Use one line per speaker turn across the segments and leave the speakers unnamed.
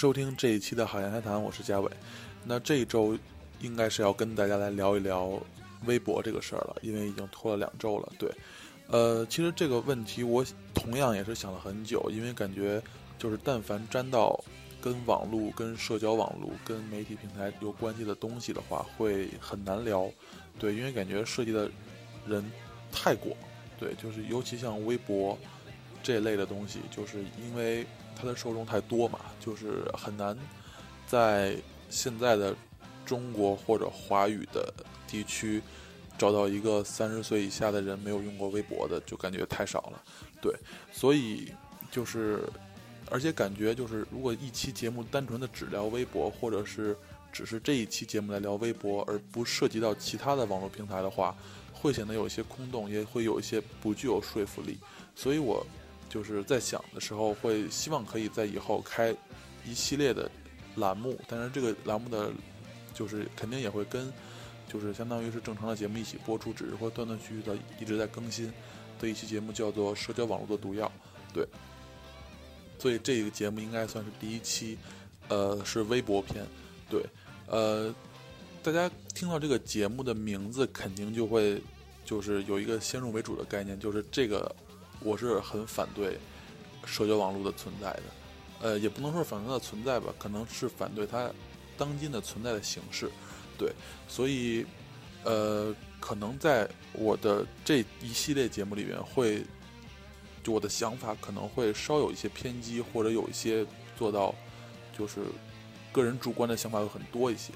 收听这一期的好言海谈，我是嘉伟。那这一周应该是要跟大家来聊一聊微博这个事儿了，因为已经拖了两周了。对，呃，其实这个问题我同样也是想了很久，因为感觉就是但凡沾到跟网络、跟社交网络、跟媒体平台有关系的东西的话，会很难聊。对，因为感觉涉及的人太广。对，就是尤其像微博这类的东西，就是因为。它的受众太多嘛，就是很难在现在的中国或者华语的地区找到一个三十岁以下的人没有用过微博的，就感觉太少了。对，所以就是，而且感觉就是，如果一期节目单纯的只聊微博，或者是只是这一期节目来聊微博，而不涉及到其他的网络平台的话，会显得有一些空洞，也会有一些不具有说服力。所以我。就是在想的时候，会希望可以在以后开一系列的栏目，但是这个栏目的，就是肯定也会跟，就是相当于是正常的节目一起播出，只是会断断续续的一直在更新的一期节目，叫做《社交网络的毒药》。对，所以这个节目应该算是第一期，呃，是微博篇。对，呃，大家听到这个节目的名字，肯定就会就是有一个先入为主的概念，就是这个。我是很反对社交网络的存在的，呃，也不能说反对它的存在吧，可能是反对它当今的存在的形式，对，所以，呃，可能在我的这一系列节目里面，会就我的想法可能会稍有一些偏激，或者有一些做到就是个人主观的想法会很多一些。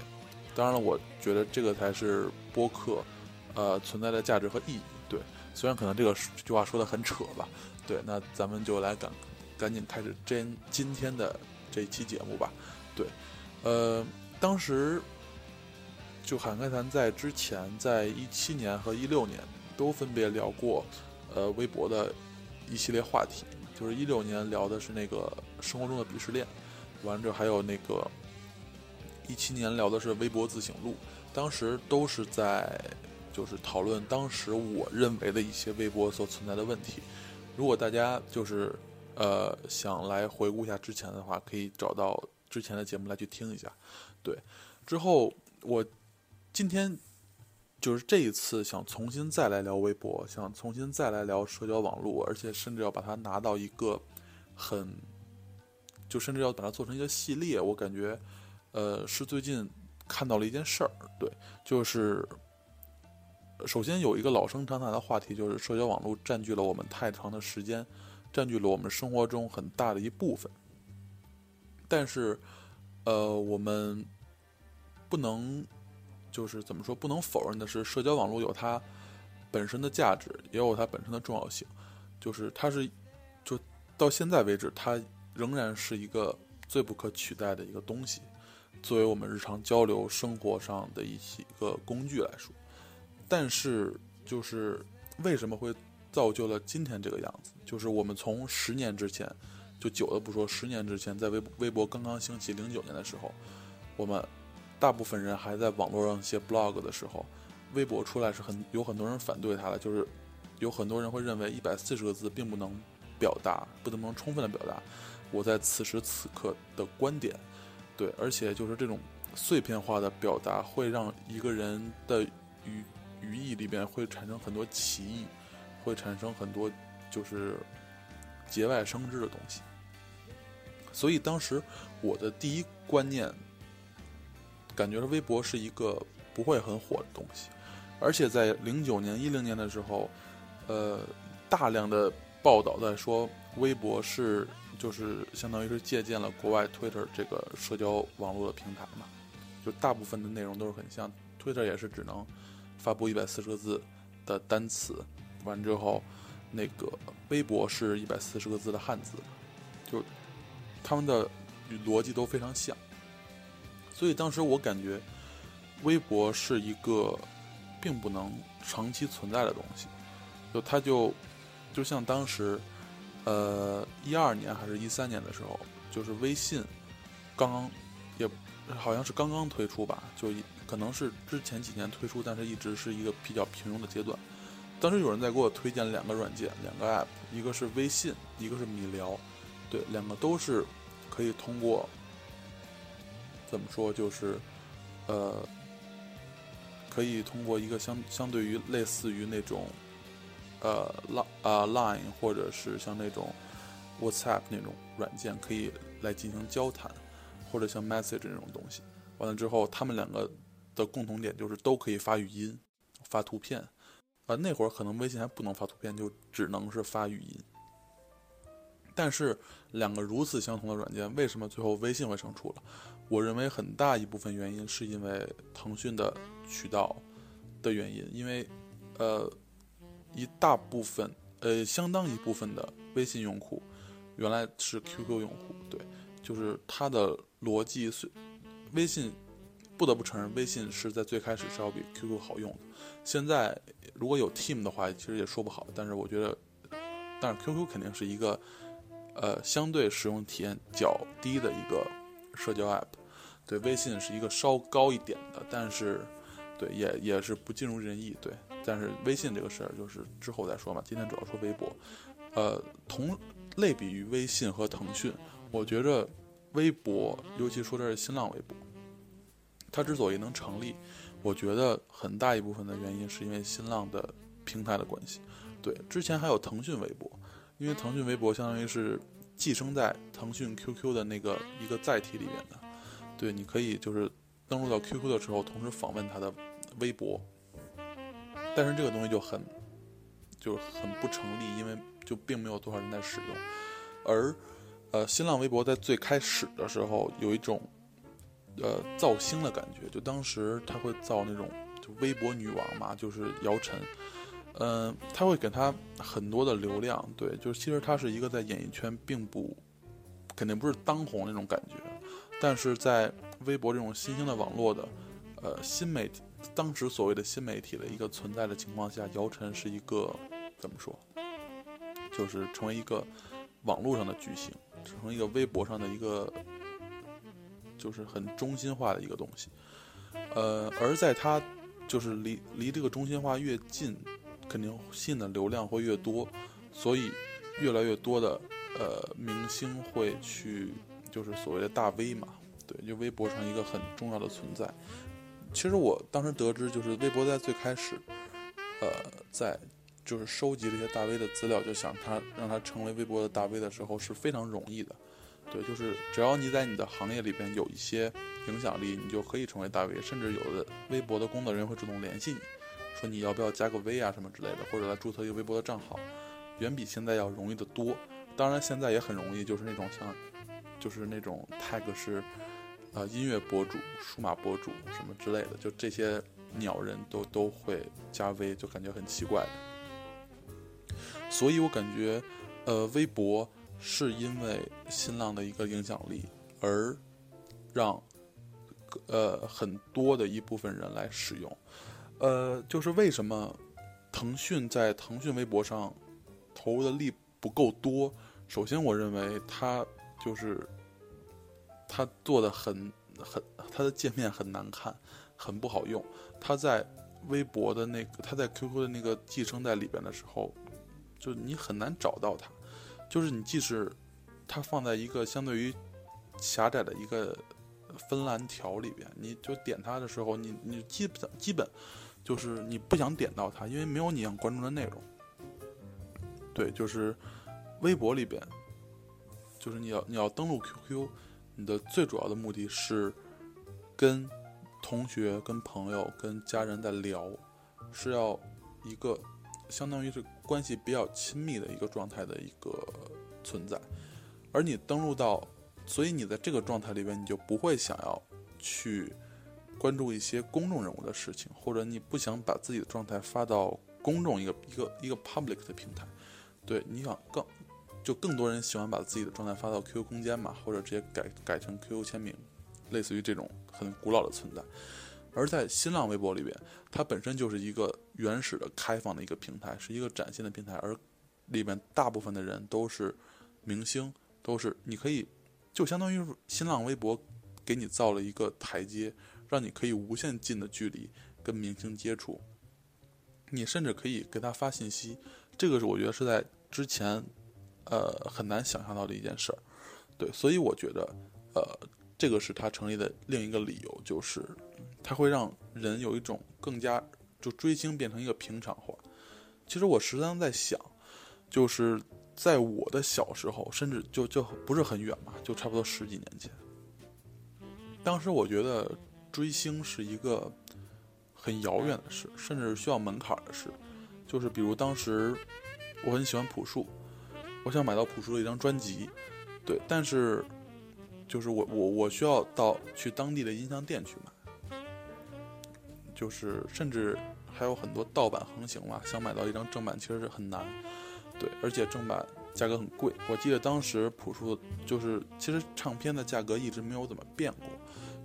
当然了，我觉得这个才是播客呃存在的价值和意义，虽然可能这个这句话说的很扯吧，对，那咱们就来赶赶紧开始今今天的这期节目吧，对，呃，当时就海开谈在之前，在一七年和一六年都分别聊过，呃，微博的一系列话题，就是一六年聊的是那个生活中的鄙视链，完了之后还有那个一七年聊的是微博自省录，当时都是在。就是讨论当时我认为的一些微博所存在的问题。如果大家就是呃想来回顾一下之前的话，可以找到之前的节目来去听一下。对，之后我今天就是这一次想重新再来聊微博，想重新再来聊社交网络，而且甚至要把它拿到一个很，就甚至要把它做成一个系列。我感觉呃是最近看到了一件事儿，对，就是。首先有一个老生常谈的话题，就是社交网络占据了我们太长的时间，占据了我们生活中很大的一部分。但是，呃，我们不能就是怎么说，不能否认的是，社交网络有它本身的价值，也有它本身的重要性。就是它是，就到现在为止，它仍然是一个最不可取代的一个东西，作为我们日常交流生活上的一些个工具来说。但是，就是为什么会造就了今天这个样子？就是我们从十年之前，就久的不说，十年之前，在微微博刚刚兴起，零九年的时候，我们大部分人还在网络上写 blog 的时候，微博出来是很有很多人反对它的，就是有很多人会认为一百四十个字并不能表达，不能充分的表达我在此时此刻的观点。对，而且就是这种碎片化的表达会让一个人的语。语义里边会产生很多歧义，会产生很多就是节外生枝的东西。所以当时我的第一观念，感觉微博是一个不会很火的东西。而且在零九年、一零年的时候，呃，大量的报道在说微博是就是相当于是借鉴了国外 Twitter 这个社交网络的平台嘛，就大部分的内容都是很像 Twitter，也是只能。发布一百四十个字的单词，完之后，那个微博是一百四十个字的汉字，就他们的逻辑都非常像，所以当时我感觉微博是一个并不能长期存在的东西，就它就就像当时呃一二年还是一三年的时候，就是微信刚刚也好像是刚刚推出吧，就。可能是之前几年推出，但是一直是一个比较平庸的阶段。当时有人在给我推荐两个软件，两个 App，一个是微信，一个是米聊，对，两个都是可以通过怎么说，就是呃，可以通过一个相相对于类似于那种呃 Line 啊 Line 或者是像那种 WhatsApp 那种软件，可以来进行交谈，或者像 Message 这种东西。完了之后，他们两个的共同点就是都可以发语音、发图片。啊，那会儿可能微信还不能发图片，就只能是发语音。但是两个如此相同的软件，为什么最后微信会胜出了？我认为很大一部分原因是因为腾讯的渠道的原因，因为呃一大部分呃相当一部分的微信用户原来是 QQ 用户，对，就是它的逻辑是微信不得不承认，微信是在最开始是要比 QQ 好用的。现在如果有 Team 的话，其实也说不好，但是我觉得，但是 QQ 肯定是一个。呃，相对使用体验较低的一个社交 app，对，微信是一个稍高一点的，但是，对，也也是不尽如人意，对，但是微信这个事儿就是之后再说嘛，今天主要说微博，呃，同类比于微信和腾讯，我觉着微博，尤其说的是新浪微博，它之所以能成立，我觉得很大一部分的原因是因为新浪的平台的关系，对，之前还有腾讯微博。因为腾讯微博相当于是寄生在腾讯 QQ 的那个一个载体里面的，对，你可以就是登录到 QQ 的时候，同时访问它的微博，但是这个东西就很就是很不成立，因为就并没有多少人在使用。而呃，新浪微博在最开始的时候有一种呃造星的感觉，就当时他会造那种就微博女王嘛，就是姚晨。嗯，他会给他很多的流量，对，就是其实他是一个在演艺圈并不，肯定不是当红那种感觉，但是在微博这种新兴的网络的，呃，新媒体，当时所谓的新媒体的一个存在的情况下，姚晨是一个怎么说，就是成为一个网络上的巨星，成为一个微博上的一个，就是很中心化的一个东西，呃，而在他就是离离这个中心化越近。肯定吸的流量会越多，所以越来越多的呃明星会去，就是所谓的大 V 嘛，对，就微博上一个很重要的存在。其实我当时得知，就是微博在最开始，呃，在就是收集这些大 V 的资料，就想他让他成为微博的大 V 的时候是非常容易的，对，就是只要你在你的行业里边有一些影响力，你就可以成为大 V，甚至有的微博的工作人员会主动联系你。说你要不要加个 V 啊什么之类的，或者来注册一个微博的账号，远比现在要容易的多。当然现在也很容易，就是那种像，就是那种 tag 是，呃，音乐博主、数码博主什么之类的，就这些鸟人都都会加 V，，就感觉很奇怪。所以我感觉，呃，微博是因为新浪的一个影响力而让，呃，很多的一部分人来使用。呃，就是为什么腾讯在腾讯微博上投入的力不够多？首先，我认为它就是它做的很很，它的界面很难看，很不好用。它在微博的那个，它在 QQ 的那个寄生在里边的时候，就你很难找到它。就是你即使它放在一个相对于狭窄的一个分栏条里边，你就点它的时候，你你基本基本。就是你不想点到它，因为没有你想关注的内容。对，就是微博里边，就是你要你要登录 QQ，你的最主要的目的是跟同学、跟朋友、跟家人在聊，是要一个相当于是关系比较亲密的一个状态的一个存在。而你登录到，所以你在这个状态里边，你就不会想要去。关注一些公众人物的事情，或者你不想把自己的状态发到公众一个一个一个 public 的平台，对，你想更就更多人喜欢把自己的状态发到 QQ 空间嘛，或者直接改改成 QQ 签名，类似于这种很古老的存在。而在新浪微博里边，它本身就是一个原始的开放的一个平台，是一个崭新的平台，而里面大部分的人都是明星，都是你可以就相当于新浪微博给你造了一个台阶。让你可以无限近的距离跟明星接触，你甚至可以给他发信息，这个是我觉得是在之前，呃很难想象到的一件事儿，对，所以我觉得，呃这个是它成立的另一个理由，就是它会让人有一种更加就追星变成一个平常化。其实我时常在想，就是在我的小时候，甚至就就不是很远嘛，就差不多十几年前。当时我觉得追星是一个很遥远的事，甚至需要门槛的事。就是比如当时我很喜欢朴树，我想买到朴树的一张专辑，对，但是就是我我我需要到去当地的音像店去买，就是甚至还有很多盗版横行嘛，想买到一张正版其实是很难，对，而且正版价格很贵。我记得当时朴树就是其实唱片的价格一直没有怎么变过。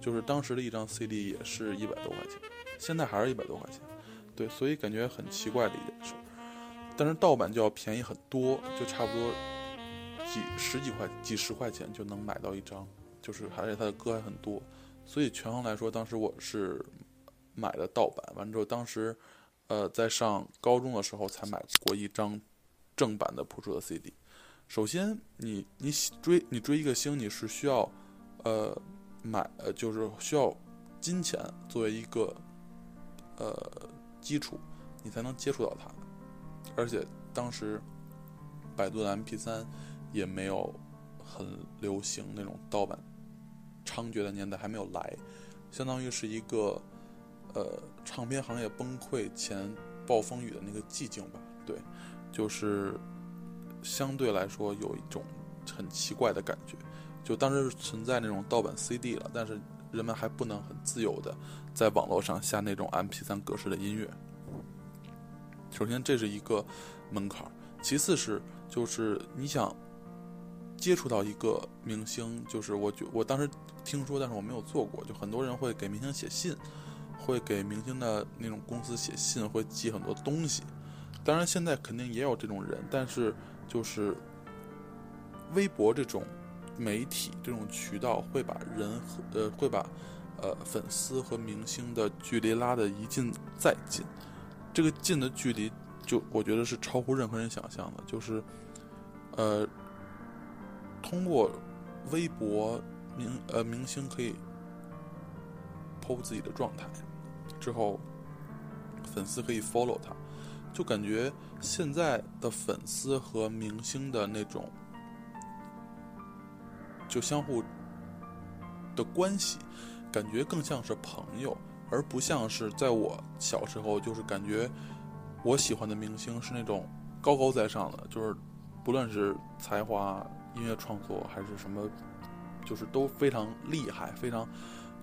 就是当时的一张 CD 也是一百多块钱，现在还是一百多块钱，对，所以感觉很奇怪的一件事。但是盗版就要便宜很多，就差不多几十几块、几十块钱就能买到一张，就是而且它的歌还很多，所以权衡来说，当时我是买的盗版。完之后，当时呃在上高中的时候才买过一张正版的朴树的 CD。首先，你你追你追一个星，你是需要呃。买呃，就是需要金钱作为一个呃基础，你才能接触到它。而且当时百度的 MP3 也没有很流行，那种盗版猖獗的年代还没有来，相当于是一个呃唱片行业崩溃前暴风雨的那个寂静吧。对，就是相对来说有一种很奇怪的感觉。就当时存在那种盗版 CD 了，但是人们还不能很自由的在网络上下那种 MP3 格式的音乐。首先这是一个门槛，其次是就是你想接触到一个明星，就是我觉我当时听说，但是我没有做过，就很多人会给明星写信，会给明星的那种公司写信，会寄很多东西。当然现在肯定也有这种人，但是就是微博这种。媒体这种渠道会把人和呃会把呃粉丝和明星的距离拉得一近再近，这个近的距离就我觉得是超乎任何人想象的，就是呃通过微博明呃明星可以 PO 自己的状态之后，粉丝可以 follow 他，就感觉现在的粉丝和明星的那种。就相互的关系，感觉更像是朋友，而不像是在我小时候，就是感觉我喜欢的明星是那种高高在上的，就是不论是才华、音乐创作还是什么，就是都非常厉害、非常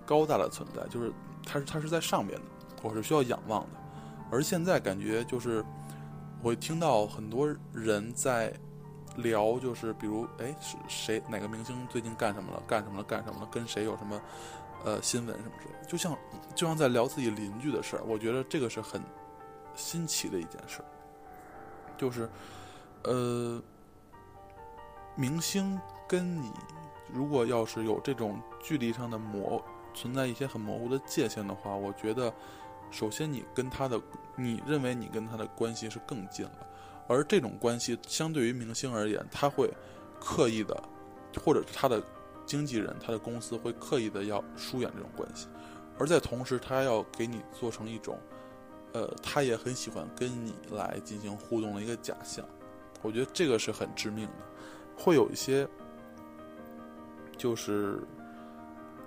高大的存在，就是它是它是在上面的，我是需要仰望的。而现在感觉就是我会听到很多人在。聊就是，比如，哎，是谁哪个明星最近干什么了？干什么了？干什么了？跟谁有什么，呃，新闻什么之类的？就像，就像在聊自己邻居的事儿。我觉得这个是很新奇的一件事。就是，呃，明星跟你如果要是有这种距离上的模，存在一些很模糊的界限的话，我觉得，首先你跟他的，你认为你跟他的关系是更近了。而这种关系相对于明星而言，他会刻意的，或者是他的经纪人、他的公司会刻意的要疏远这种关系，而在同时，他要给你做成一种，呃，他也很喜欢跟你来进行互动的一个假象。我觉得这个是很致命的，会有一些，就是，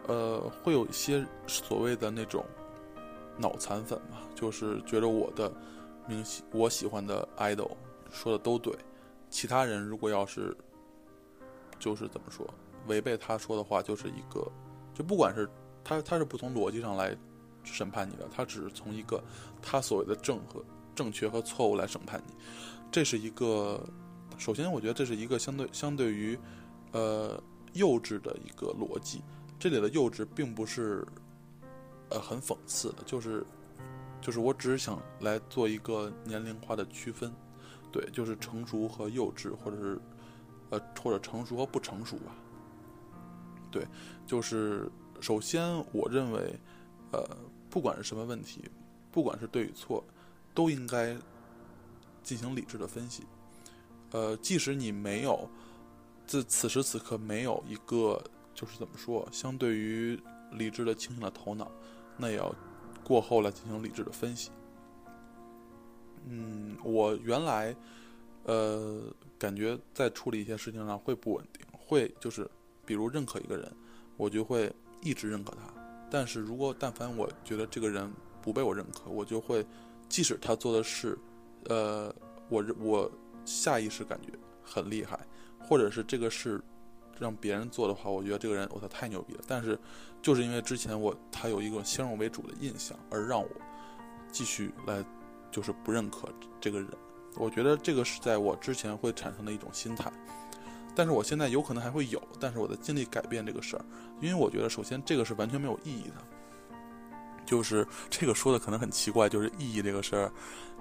呃，会有一些所谓的那种脑残粉嘛，就是觉得我的明星，我喜欢的 idol。说的都对，其他人如果要是，就是怎么说，违背他说的话，就是一个，就不管是他，他是不从逻辑上来审判你的，他只是从一个他所谓的正和正确和错误来审判你，这是一个，首先我觉得这是一个相对相对于，呃，幼稚的一个逻辑，这里的幼稚并不是，呃，很讽刺的，就是，就是我只是想来做一个年龄化的区分。对，就是成熟和幼稚，或者是，呃，或者成熟和不成熟吧。对，就是首先，我认为，呃，不管是什么问题，不管是对与错，都应该进行理智的分析。呃，即使你没有，自此时此刻没有一个就是怎么说，相对于理智的、清醒的头脑，那也要过后来进行理智的分析。嗯，我原来呃感觉在处理一些事情上会不稳定，会就是比如认可一个人，我就会一直认可他。但是如果但凡我觉得这个人不被我认可，我就会即使他做的事，呃，我我下意识感觉很厉害，或者是这个事让别人做的话，我觉得这个人我操太牛逼了。但是就是因为之前我他有一个先入为主的印象，而让我继续来就是不认可这个人。我觉得这个是在我之前会产生的一种心态。但是我现在有可能还会有，但是我在尽力改变这个事儿，因为我觉得首先这个是完全没有意义的，就是这个说的可能很奇怪，就是意义这个事儿，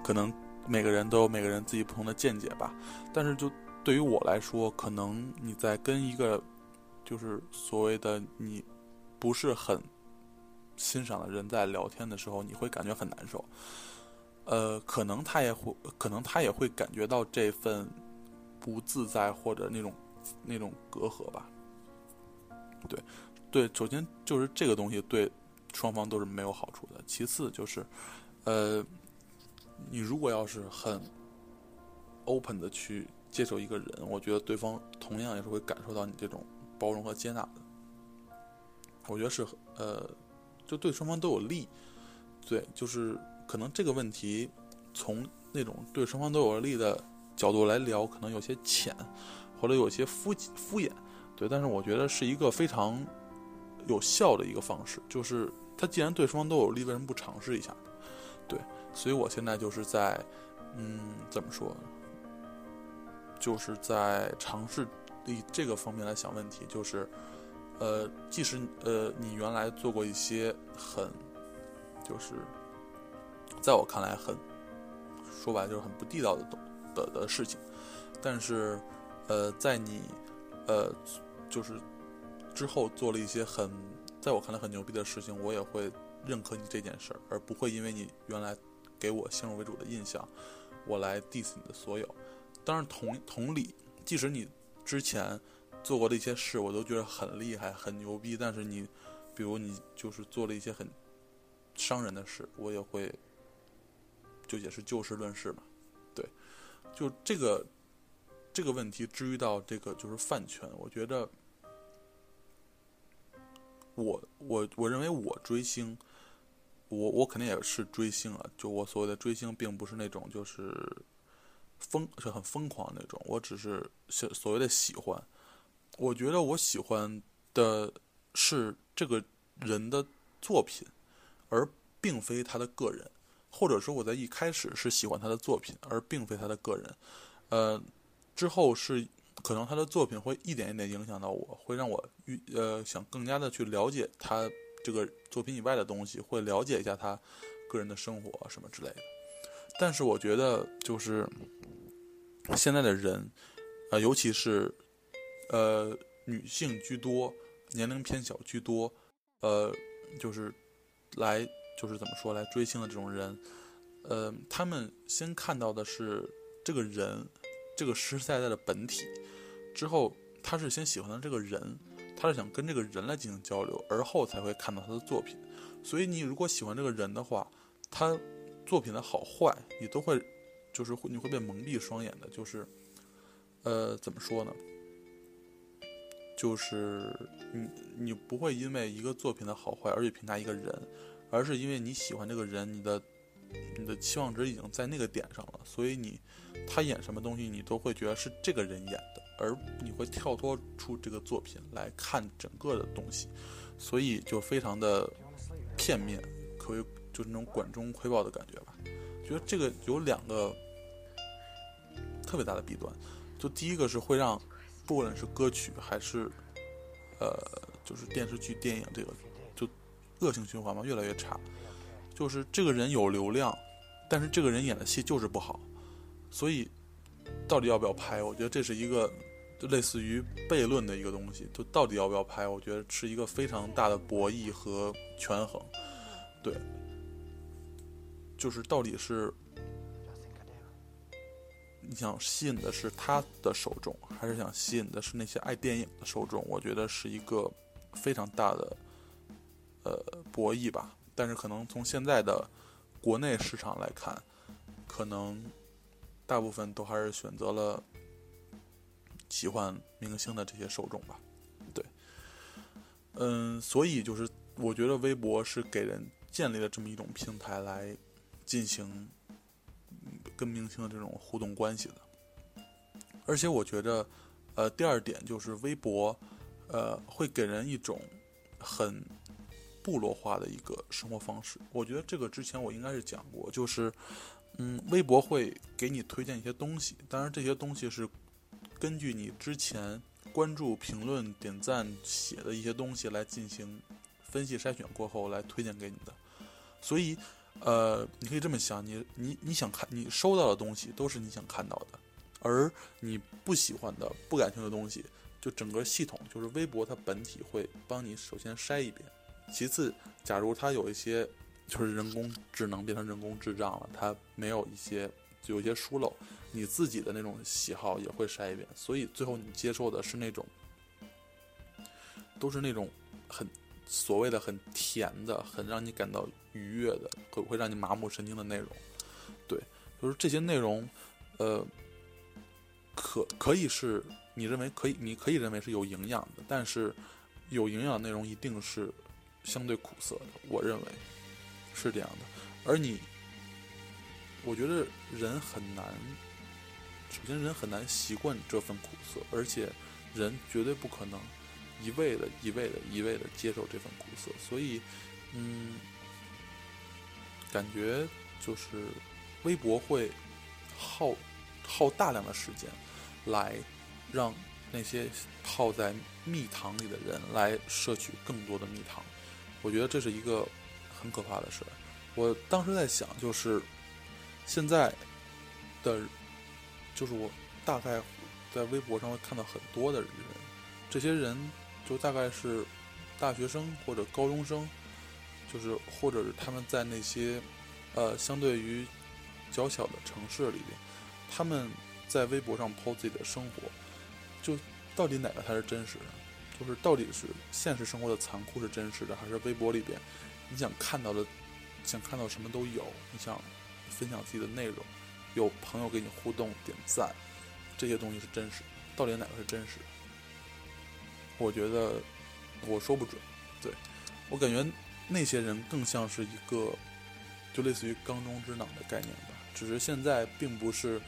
可能每个人都有每个人自己不同的见解吧。但是就对于我来说，可能你在跟一个就是所谓的你不是很欣赏的人在聊天的时候，你会感觉很难受。呃，可能他也会，可能他也会感觉到这份不自在或者那种。那种隔阂吧，对，对，首先就是这个东西对双方都是没有好处的。其次就是，呃，你如果要是很 open 的去接受一个人，我觉得对方同样也是会感受到你这种包容和接纳的。我觉得是呃，就对双方都有利。对，就是可能这个问题从那种对双方都有利的角度来聊，可能有些浅。或者有些敷敷衍，对，但是我觉得是一个非常有效的一个方式。就是他既然对双方都有利，为什么不尝试一下？对，所以我现在就是在，嗯，怎么说？就是在尝试以这个方面来想问题。就是，呃，即使呃你原来做过一些很，就是在我看来很说白就是很不地道的的的事情，但是。呃，在你，呃，就是之后做了一些很，在我看来很牛逼的事情，我也会认可你这件事儿，而不会因为你原来给我先入为主的印象，我来 diss 你的所有。当然，同同理，即使你之前做过的一些事，我都觉得很厉害、很牛逼，但是你，比如你就是做了一些很伤人的事，我也会，就也是就事论事嘛。对，就这个。这个问题至于到这个就是饭圈，我觉得，我我我认为我追星，我我肯定也是追星啊。就我所谓的追星，并不是那种就是疯是很疯狂那种，我只是所所谓的喜欢。我觉得我喜欢的是这个人的作品，而并非他的个人，或者说我在一开始是喜欢他的作品，而并非他的个人，呃。之后是可能他的作品会一点一点影响到我，会让我呃想更加的去了解他这个作品以外的东西，会了解一下他个人的生活什么之类的。但是我觉得就是现在的人，呃，尤其是呃女性居多，年龄偏小居多，呃，就是来就是怎么说来追星的这种人，呃，他们先看到的是这个人。这个实实在在的本体，之后他是先喜欢的这个人，他是想跟这个人来进行交流，而后才会看到他的作品。所以你如果喜欢这个人的话，他作品的好坏你都会，就是会你会被蒙蔽双眼的。就是，呃，怎么说呢？就是你你不会因为一个作品的好坏而去评价一个人，而是因为你喜欢这个人，你的你的期望值已经在那个点上了，所以你。他演什么东西，你都会觉得是这个人演的，而你会跳脱出这个作品来看整个的东西，所以就非常的片面，可谓就那种管中窥豹的感觉吧。觉得这个有两个特别大的弊端，就第一个是会让不管是歌曲还是呃就是电视剧、电影这个就恶性循环嘛，越来越差。就是这个人有流量，但是这个人演的戏就是不好。所以，到底要不要拍？我觉得这是一个就类似于悖论的一个东西。就到底要不要拍？我觉得是一个非常大的博弈和权衡。对，就是到底是你想吸引的是他的受众，还是想吸引的是那些爱电影的受众？我觉得是一个非常大的呃博弈吧。但是可能从现在的国内市场来看，可能大部分都还是选择了喜欢明星的这些受众吧。对，嗯，所以就是我觉得微博是给人建立了这么一种平台来进行跟明星的这种互动关系的。而且我觉得，呃，第二点就是微博，呃，会给人一种很部落化的一个生活方式。我觉得这个之前我应该是讲过，就是，嗯，微博会给你推荐一些东西，当然这些东西是根据你之前关注、评论、点赞写的一些东西来进行分析筛选过后来推荐给你的。所以，呃，你可以这么想，你你你想看你收到的东西都是你想看到的。而你不喜欢的、不感兴趣的东西，就整个系统就是微博，它本体会帮你首先筛一遍。其次，假如它有一些就是人工智能变成人工智障了，它没有一些就有一些疏漏，你自己的那种喜好也会筛一遍。所以最后你接受的是那种，都是那种很所谓的很甜的、很让你感到愉悦的，会不会让你麻木神经的内容？对，就是这些内容，呃。可可以是你认为可以，你可以认为是有营养的，但是有营养的内容一定是相对苦涩的。我认为是这样的。而你，我觉得人很难，首先人很难习惯这份苦涩，而且人绝对不可能一味的、一味的、一味的接受这份苦涩。所以，嗯，感觉就是微博会耗耗大量的时间。来，让那些泡在蜜糖里的人来摄取更多的蜜糖，我觉得这是一个很可怕的事。我当时在想，就是现在的，就是我大概在微博上会看到很多的人，这些人就大概是大学生或者高中生，就是或者是他们在那些呃相对于较小的城市里边，他们。在微博上抛自己的生活，就到底哪个才是真实的？就是到底是现实生活的残酷是真实的，还是微博里边你想看到的、想看到什么都有？你想分享自己的内容，有朋友给你互动、点赞，这些东西是真实的？到底哪个是真实？我觉得我说不准。对我感觉那些人更像是一个，就类似于缸中之脑的概念吧。只是现在并不是。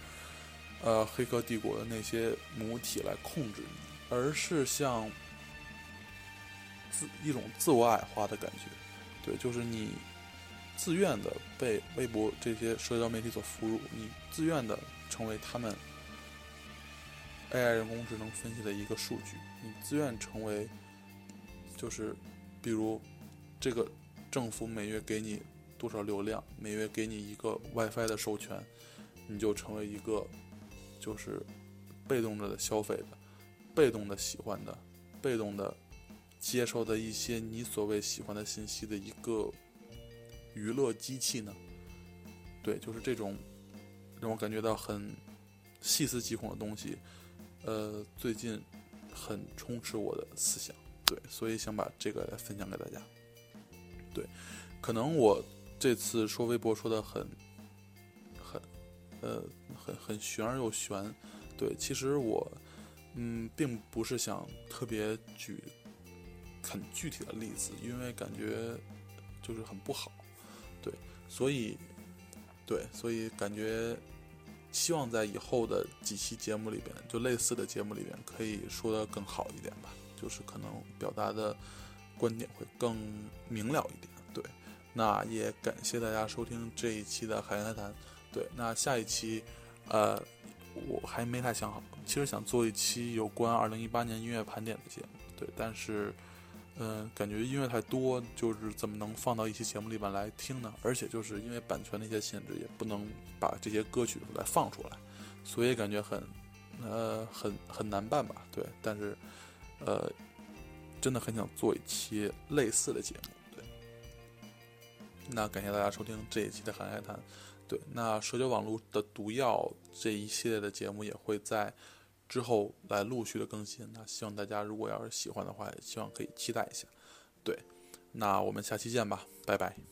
呃，黑客帝国的那些母体来控制你，而是像自一种自我矮化的感觉，对，就是你自愿的被微博这些社交媒体所俘虏，你自愿的成为他们 AI 人工智能分析的一个数据，你自愿成为，就是比如这个政府每月给你多少流量，每月给你一个 WiFi 的授权，你就成为一个。就是被动着的消费的，被动的喜欢的，被动的接受的一些你所谓喜欢的信息的一个娱乐机器呢？对，就是这种让我感觉到很细思极恐的东西，呃，最近很充斥我的思想，对，所以想把这个来分享给大家。对，可能我这次说微博说的很很。呃，很很玄而又玄，对，其实我，嗯，并不是想特别举很具体的例子，因为感觉就是很不好，对，所以，对，所以感觉希望在以后的几期节目里边，就类似的节目里边，可以说的更好一点吧，就是可能表达的观点会更明了一点，对，那也感谢大家收听这一期的海洋谈。对，那下一期，呃，我还没太想好。其实想做一期有关二零一八年音乐盘点的节目，对，但是，嗯，感觉音乐太多，就是怎么能放到一期节目里边来听呢？而且就是因为版权的一些限制，也不能把这些歌曲来放出来，所以感觉很，呃，很很难办吧？对，但是，呃，真的很想做一期类似的节目。对，那感谢大家收听这一期的《韩海谈》。对，那社交网络的毒药这一系列的节目也会在之后来陆续的更新。那希望大家如果要是喜欢的话，也希望可以期待一下。对，那我们下期见吧，拜拜。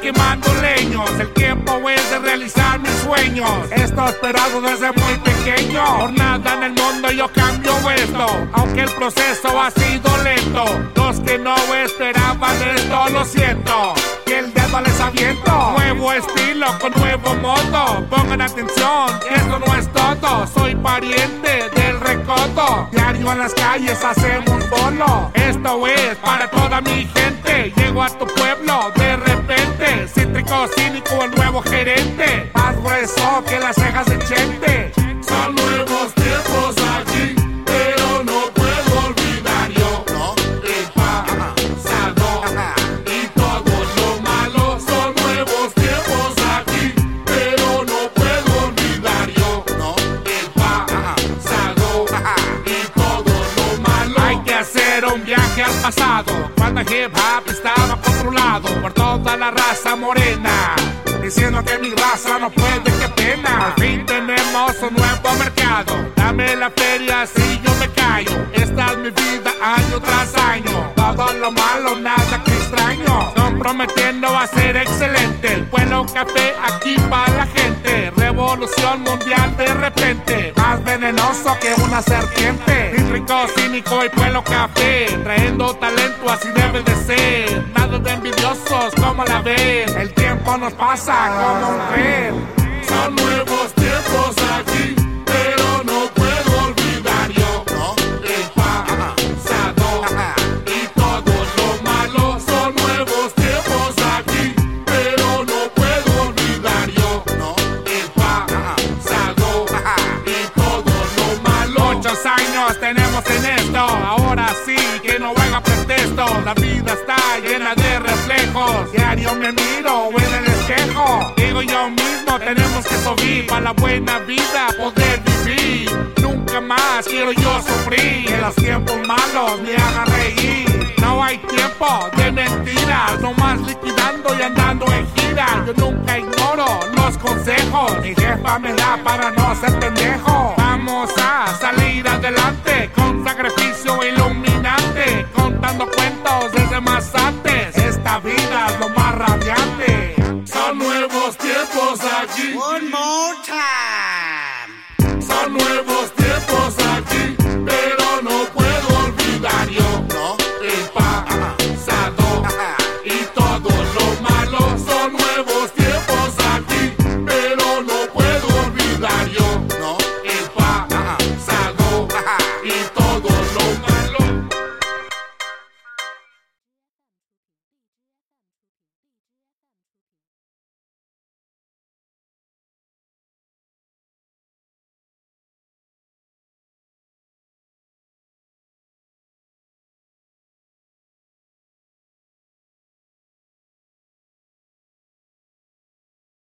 Quemando leños. El tiempo es de realizar mis sueños. Esto esperado desde muy pequeño. Por nada en el mundo yo cambio esto. Aunque el proceso ha sido lento. Los que no esperaban esto lo siento. Y el dedo les aviento. Nuevo estilo con nuevo modo. Pongan atención, esto no es todo. Soy pariente del recodo. Diario en las calles hacemos bolo. Esto es para toda mi gente. Llego a tu pueblo de repente. Cítrico, cínico, el nuevo gerente. Más grueso que las cejas café aquí para la gente. Revolución mundial de repente. Más venenoso que una serpiente. Rico, cínico y pueblo café. Trayendo talento así debe de ser. Nada de envidiosos como la ven El tiempo nos pasa como un tren.
Son nuevos tiempos aquí,
La vida está llena de reflejos. Diario me miro en el espejo. Digo yo mismo, tenemos que subir para la buena vida, poder vivir. Nunca más quiero yo sufrir. Que los tiempos malos me hagan reír. No hay tiempo de mentiras, nomás liquidando y andando en gira. Yo nunca ignoro los consejos. Mi jefa me da para no ser pendejo. Vamos a salir adelante con sacrificio